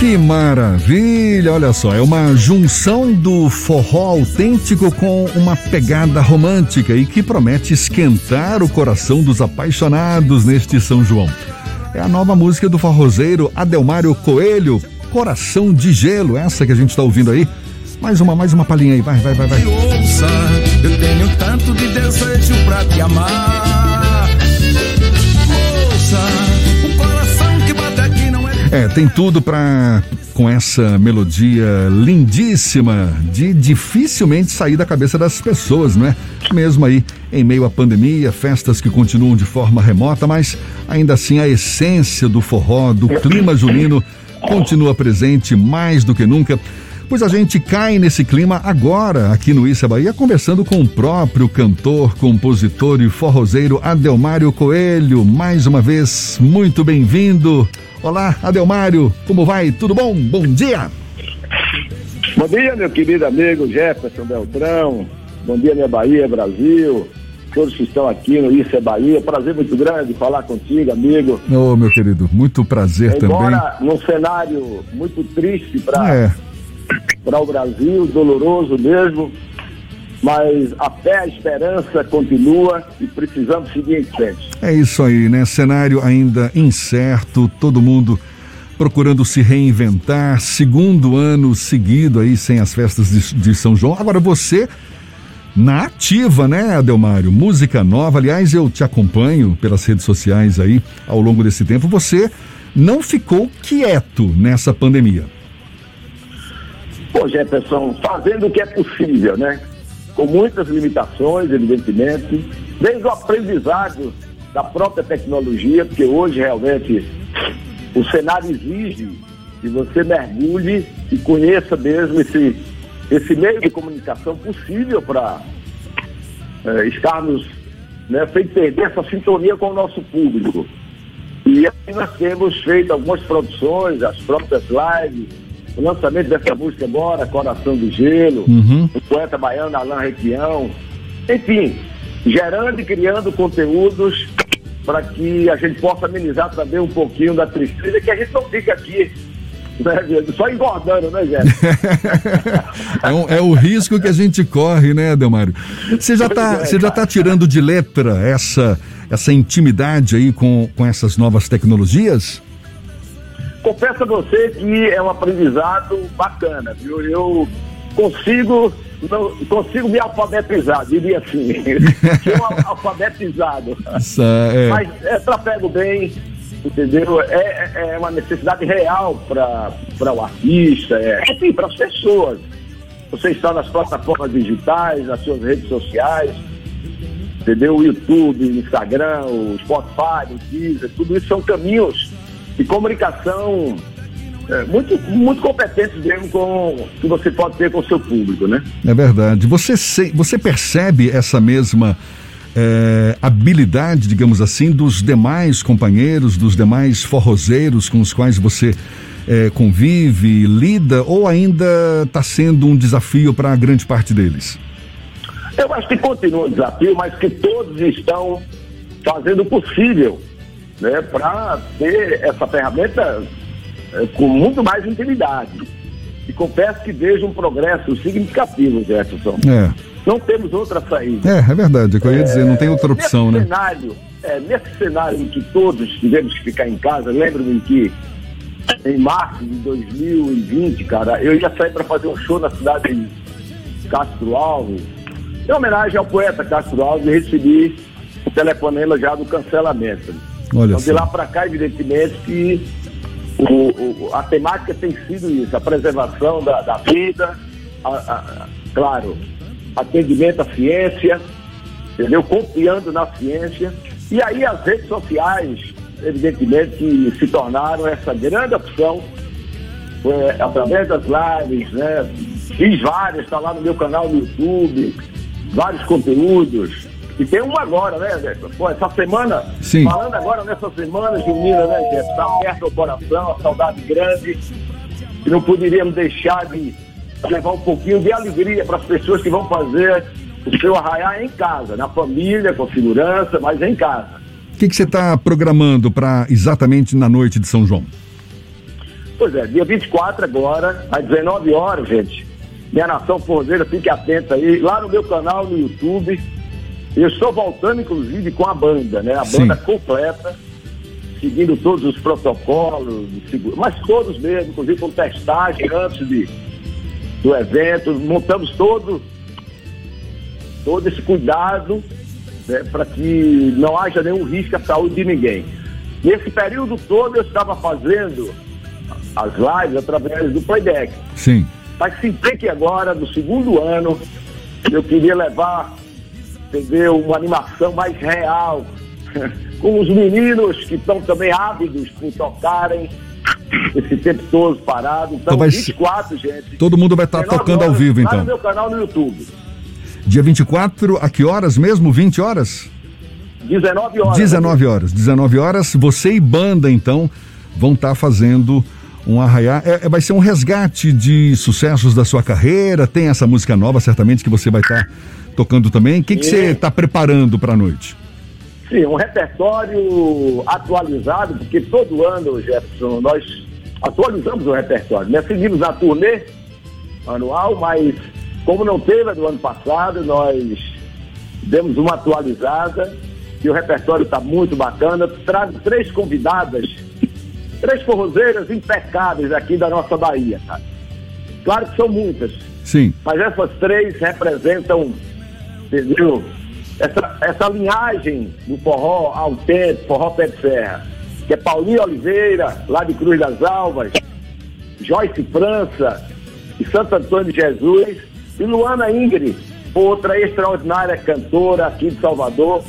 Que maravilha! Olha só, é uma junção do forró autêntico com uma pegada romântica e que promete esquentar o coração dos apaixonados neste São João. É a nova música do forrozeiro Adelmário Coelho, Coração de Gelo, essa que a gente está ouvindo aí. Mais uma, mais uma palhinha aí, vai, vai, vai, vai. Ouça, eu tenho tanto de desejo pra te amar. É, tem tudo para com essa melodia lindíssima de dificilmente sair da cabeça das pessoas, não é? Mesmo aí em meio à pandemia, festas que continuam de forma remota, mas ainda assim a essência do forró, do clima junino continua presente mais do que nunca. Pois a gente cai nesse clima agora, aqui no Issa Bahia, conversando com o próprio cantor, compositor e forrozeiro Adelmário Coelho. Mais uma vez, muito bem-vindo. Olá, Adelmário, como vai? Tudo bom? Bom dia! Bom dia, meu querido amigo Jefferson Beltrão. Bom dia, minha Bahia, Brasil. Todos que estão aqui no Isso é Bahia. Prazer muito grande falar contigo, amigo. Ô, oh, meu querido, muito prazer Embora também. num cenário muito triste para é para o Brasil, doloroso mesmo, mas a fé, a esperança continua e precisamos seguir em frente. É isso aí, né? Cenário ainda incerto, todo mundo procurando se reinventar, segundo ano seguido aí sem as festas de, de São João. Agora você na ativa, né, Adelmário? Música nova. Aliás, eu te acompanho pelas redes sociais aí ao longo desse tempo. Você não ficou quieto nessa pandemia. Pô, Jefferson, fazendo o que é possível, né? Com muitas limitações, evidentemente, desde o aprendizado da própria tecnologia, porque hoje realmente o cenário exige que você mergulhe e conheça mesmo esse, esse meio de comunicação possível para é, estarmos né, sem perder essa sintonia com o nosso público. E aí nós temos feito algumas produções, as próprias lives, o lançamento dessa música agora, Coração do Gelo, uhum. o poeta baiano Alain Requião, enfim, gerando e criando conteúdos para que a gente possa amenizar também um pouquinho da tristeza, que a gente não fica aqui né, só engordando, né, Jéssica? é, um, é, o risco que a gente corre, né, Adelmário? Você já está é, já tá tirando de letra essa, essa intimidade aí com, com essas novas tecnologias? Confesso a você que é um aprendizado bacana, viu? Eu consigo, não, consigo me alfabetizar, diria assim. Sou alfabetizado. Isso, é... Mas é, trafego bem, entendeu? É, é, é uma necessidade real para o artista, é, enfim, para as pessoas. Você está nas plataformas digitais, nas suas redes sociais, entendeu? O YouTube, o Instagram, o Spotify, o Deezer, tudo isso são caminhos de comunicação é, muito, muito competentes mesmo com que você pode ter com o seu público, né? É verdade. Você, se, você percebe essa mesma é, habilidade, digamos assim, dos demais companheiros, dos demais forrozeiros com os quais você é, convive, lida, ou ainda está sendo um desafio para a grande parte deles? Eu acho que continua um desafio, mas que todos estão fazendo o possível né, para ter essa ferramenta é, com muito mais intimidade. E confesso que vejo um progresso significativo, Jefferson. É. Não temos outra saída. É, é verdade, é o que eu ia dizer, não tem outra opção, nesse né? Cenário, é, nesse cenário em que todos tivemos que ficar em casa, lembro-me que em março de 2020, cara, eu ia sair para fazer um show na cidade de Castro Alves, em homenagem ao poeta Castro Alves, e recebi o telefonema já do cancelamento. Olha então, de lá para cá, evidentemente, que o, o, a temática tem sido isso, a preservação da, da vida, a, a, claro, atendimento à ciência, entendeu? Confiando na ciência. E aí as redes sociais, evidentemente, que se tornaram essa grande opção, é, através das lives, né? Fiz várias, está lá no meu canal no YouTube, vários conteúdos, e tem uma agora, né, Jefferson? Pô, essa semana, Sim. falando agora nessa semana junina, né, Jefferson? Tá aberto o coração, a saudade grande. E não poderíamos deixar de levar um pouquinho de alegria para as pessoas que vão fazer o seu arraiar em casa, na família, com segurança, mas em casa. O que, que você está programando para exatamente na noite de São João? Pois é, dia 24 agora, às 19 horas, gente. Minha Nação Forzeira, fique atenta aí. Lá no meu canal no YouTube. Eu estou voltando, inclusive, com a banda, né? A Sim. banda completa, seguindo todos os protocolos, mas todos mesmo, inclusive com testagem antes de, do evento. Montamos todo, todo esse cuidado né, para que não haja nenhum risco à saúde de ninguém. Nesse período todo eu estava fazendo as lives através do Playback. Sim. Mas senti que agora, no segundo ano, eu queria levar, entendeu, uma animação mais real, com os meninos que estão também ávidos por tocarem esse tempo todo parado. Então, Então vai ser- 24, gente. Todo mundo vai estar 19 tocando ao vivo, Lá no então. meu canal no YouTube. Dia 24, a que horas mesmo? 20 horas? 19 horas. 19 horas. 19 horas, você e banda, então, vão estar fazendo um arraiá. É, é- vai ser um resgate de sucessos da sua carreira. Tem essa música nova, certamente, que você vai estar tocando também. O que, você está preparando para a noite? Sim, um repertório atualizado, porque todo ano, Jefferson, nós atualizamos o repertório. Nós seguimos na turnê anual, mas como não teve a do ano passado, nós demos uma atualizada e o repertório está muito bacana. Trago três convidadas, três forrozeiras impecáveis aqui da nossa Bahia, cara. Claro que são muitas, Sim. mas essas três representam, entendeu? Essa, essa linhagem do forró autêntico, forró pé de serra, que é Paulinho Oliveira, lá de Cruz das Alvas, Joyce França e Santo Antônio de Jesus, e Luana Ingrid, outra extraordinária cantora aqui de Salvador.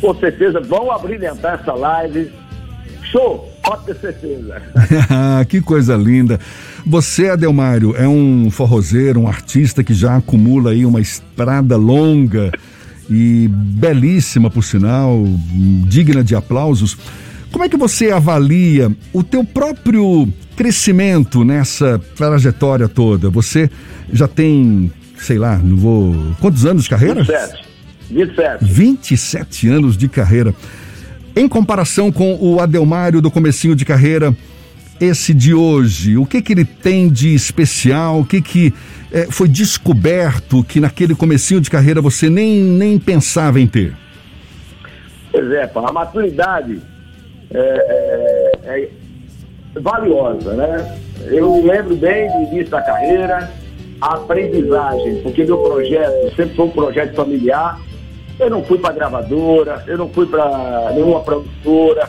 Com certeza vão abrilhantar essa live. Show! Pode ter certeza. que coisa linda. Você, Adelmário, é um forrozeiro, um artista que já acumula aí uma estrada longa e belíssima, por sinal, digna de aplausos. Como é que você avalia o teu próprio crescimento nessa trajetória toda? Você já tem, sei lá, não vou... Quantos anos de carreira? 27. 27. 27 anos de carreira. Em comparação com o Adelmário do comecinho de carreira, esse de hoje, o que que ele tem de especial? O que que eh, foi descoberto que naquele comecinho de carreira você nem, nem pensava em ter? Pois é, a maturidade é, é- é valiosa, né? Eu me lembro bem do início da carreira, a aprendizagem, porque meu projeto sempre foi um projeto familiar. Eu não fui para gravadora, eu não fui para nenhuma produtora.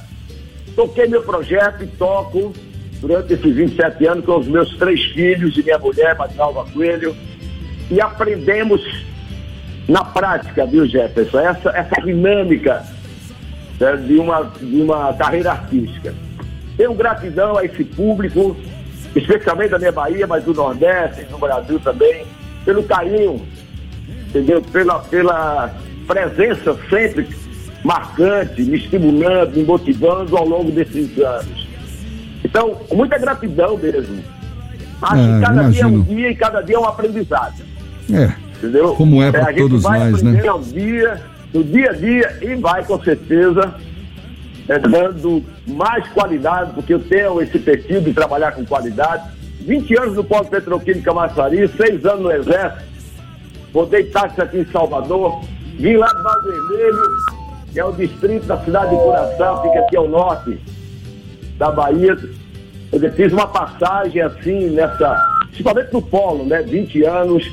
Toquei meu projeto e toco durante esses 27 anos com os meus três filhos e minha mulher, Madalva Coelho, e aprendemos na prática, viu, Jefferson? Essa, essa dinâmica né, de, uma, de uma carreira artística. Tenho gratidão a esse público, especialmente da minha Bahia, mas do Nordeste, do Brasil também, pelo carinho, entendeu? Pela, pela presença sempre marcante, me estimulando, me motivando ao longo desses anos. Então, muita gratidão mesmo. Acho Ah, que cada dia é um imagino. dia e cada dia é um aprendizado. É, Entendeu? Como é pra a gente todos vai nós, né? ao dia, no dia a dia, e vai com certeza é, dando mais qualidade, porque eu tenho esse perfil de trabalhar com qualidade. 20 anos no Polo Petroquímico Camaçari, 6 anos no Exército, rodei táxi aqui em Salvador, lá do Val Vermelho, que é o distrito da cidade de Curaçao, fica aqui ao norte da Bahia. Eu fiz uma passagem assim nessa, principalmente no Polo, né? 20 anos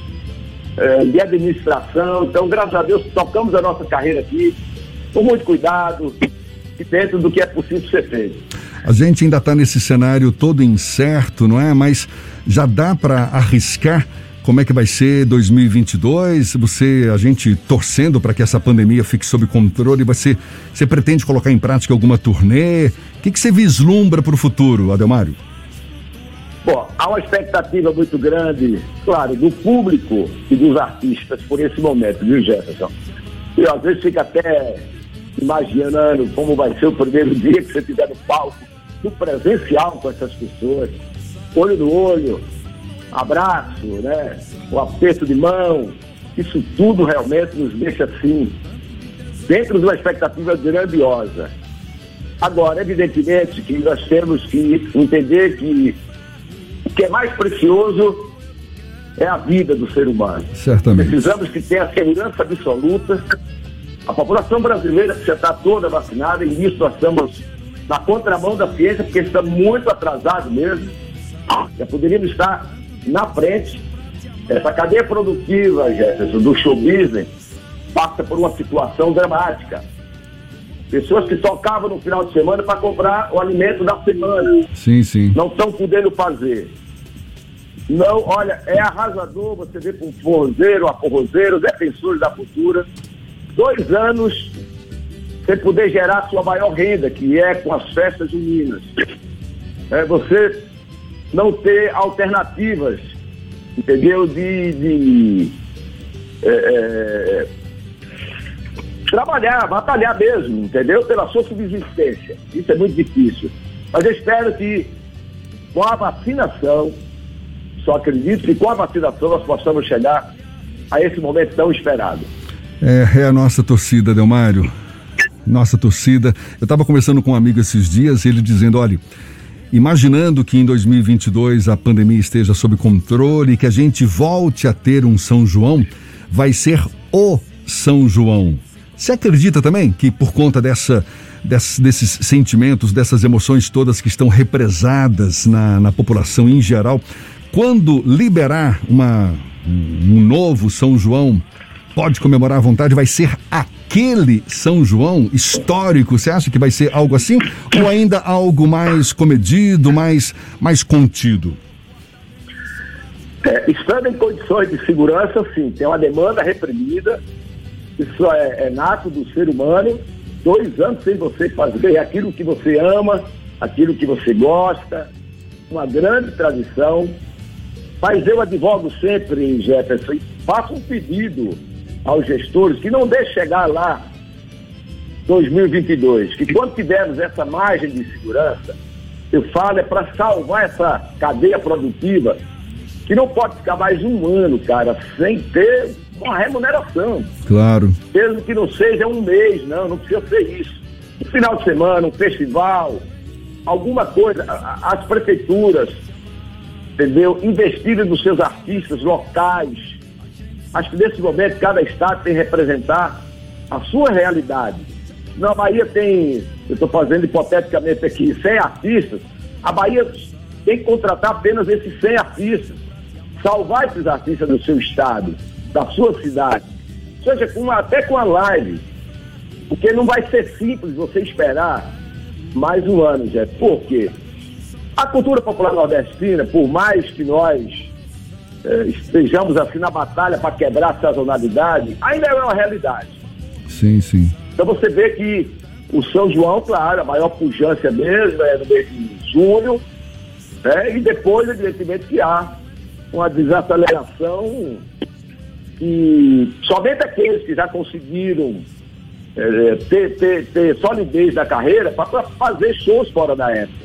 eh, de administração. Então, graças a Deus, tocamos a nossa carreira aqui com muito cuidado e dentro do que é possível ser feito. a gente ainda está nesse cenário todo incerto, não é? Mas já dá para arriscar como é que vai ser 2022? Você, a gente torcendo para que essa pandemia fique sob controle, você, você pretende colocar em prática alguma turnê? O que, que você vislumbra para o futuro, Adelmário? Bom, há uma expectativa muito grande, claro, do público e dos artistas por esse momento, viu, Jefferson? E às vezes fica até imaginando como vai ser o primeiro dia que você estiver no palco, no presencial com essas pessoas, olho no olho, abraço, né? O aperto de mão, isso tudo realmente nos deixa assim, dentro de uma expectativa grandiosa. Agora, evidentemente que nós temos que entender que que é mais precioso é a vida do ser humano. Certamente. Precisamos que tenha segurança absoluta. A população brasileira já está toda vacinada e nisso nós estamos na contramão da ciência, porque estamos muito atrasados mesmo. Já poderíamos estar na frente. Essa cadeia produtiva, Jefferson, do show business, passa por uma situação dramática. Pessoas que tocavam no final de semana para comprar o alimento da semana. Sim, sim. Não estão podendo fazer. Não, olha, é arrasador você ver com um forrozeiro, a forrozeiro, defensores da cultura, dois anos sem poder gerar sua maior renda, que é com as festas juninas. É você não ter alternativas, entendeu? De, de é, é, trabalhar, batalhar mesmo, entendeu? Pela sua subsistência. Isso é muito difícil. Mas eu espero que com a vacinação, só acredito que com a vacinação nós possamos chegar a esse momento tão esperado. É, é a nossa torcida, Delmário. Nossa torcida. Eu estava conversando com um amigo esses dias, ele dizendo: olha, imaginando que em 2022 a pandemia esteja sob controle e que a gente volte a ter um São João, vai ser o São João. Você acredita também que por conta dessa, desse, desses sentimentos, dessas emoções todas que estão represadas na, na população em geral, quando liberar uma, um novo São João, pode comemorar à vontade, vai ser aquele São João histórico? Você acha que vai ser algo assim? Ou ainda algo mais comedido, mais, mais contido? É, estando em condições de segurança, sim, tem uma demanda reprimida, isso é, é nato do ser humano. Dois anos sem você fazer aquilo que você ama, aquilo que você gosta, uma grande tradição. Mas eu advogo sempre, Jefferson, faço um pedido aos gestores que não deixe chegar lá 2022, que quando tivermos essa margem de segurança, eu falo é para salvar essa cadeia produtiva, que não pode ficar mais um ano, cara, sem ter uma remuneração. Claro. Mesmo que não seja um mês, não, não precisa ser isso. Um final de semana, um festival, alguma coisa, as prefeituras, entendeu? Investirem nos seus artistas locais. Acho que nesse momento cada estado tem que representar a sua realidade. Não, a Bahia tem, eu estou fazendo hipoteticamente aqui, 100 artistas. A Bahia tem que contratar apenas esses 100 artistas. Salvar esses artistas do seu estado, da sua cidade. Seja, com, até com a live. Porque não vai ser simples você esperar mais um ano, Jeff. Por quê? A cultura popular nordestina, por mais que nós estejamos assim na batalha para quebrar a sazonalidade, ainda é uma realidade. Sim, sim. Então você vê que o São João, claro, a maior pujança mesmo é no mês de junho, né? e depois, evidentemente, que há uma desaceleração que somente aqueles que já conseguiram é, ter, ter, ter solidez da carreira para fazer shows fora da época.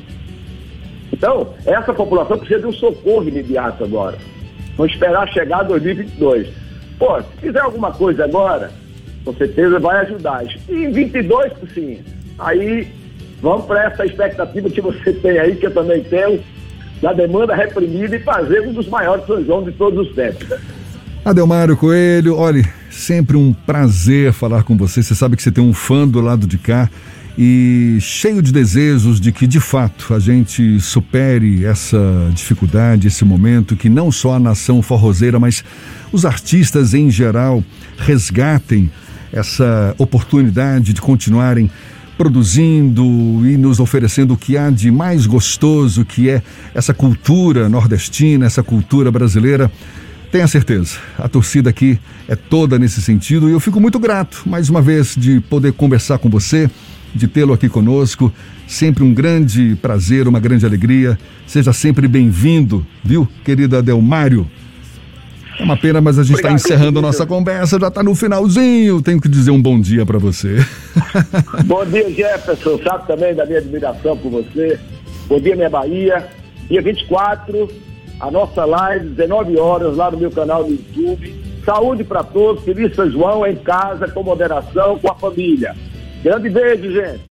Então, essa população precisa de um socorro imediato agora. Não esperar chegar 2022. Pô, se fizer alguma coisa agora, com certeza vai ajudar. E em 22, sim. Aí vamos para essa expectativa que você tem aí, que eu também tenho, da demanda reprimida e fazer um dos maiores São João de todos os tempos. Adelmário Coelho, olha, sempre um prazer falar com você. Você sabe que você tem um fã do lado de cá e cheio de desejos de que de fato a gente supere essa dificuldade, esse momento, que não só a nação forrozeira, mas os artistas em geral resgatem essa oportunidade de continuarem produzindo e nos oferecendo o que há de mais gostoso, que é essa cultura nordestina, essa cultura brasileira. Tenha certeza, a torcida aqui é toda nesse sentido e eu fico muito grato, mais uma vez, de poder conversar com você, de tê-lo aqui conosco. Sempre um grande prazer, uma grande alegria. Seja sempre bem-vindo, viu, querido Adelmário? É uma pena, mas a gente está encerrando a nossa conversa, já está no finalzinho. Tenho que dizer um bom dia para você. bom dia, Jefferson. Sabe também da minha admiração por você. Bom dia, minha Bahia. Dia 24, a nossa live, 19 horas, lá no meu canal do YouTube. Saúde para todos, feliz São João em casa, com moderação, com a família. Grande beijo, gente.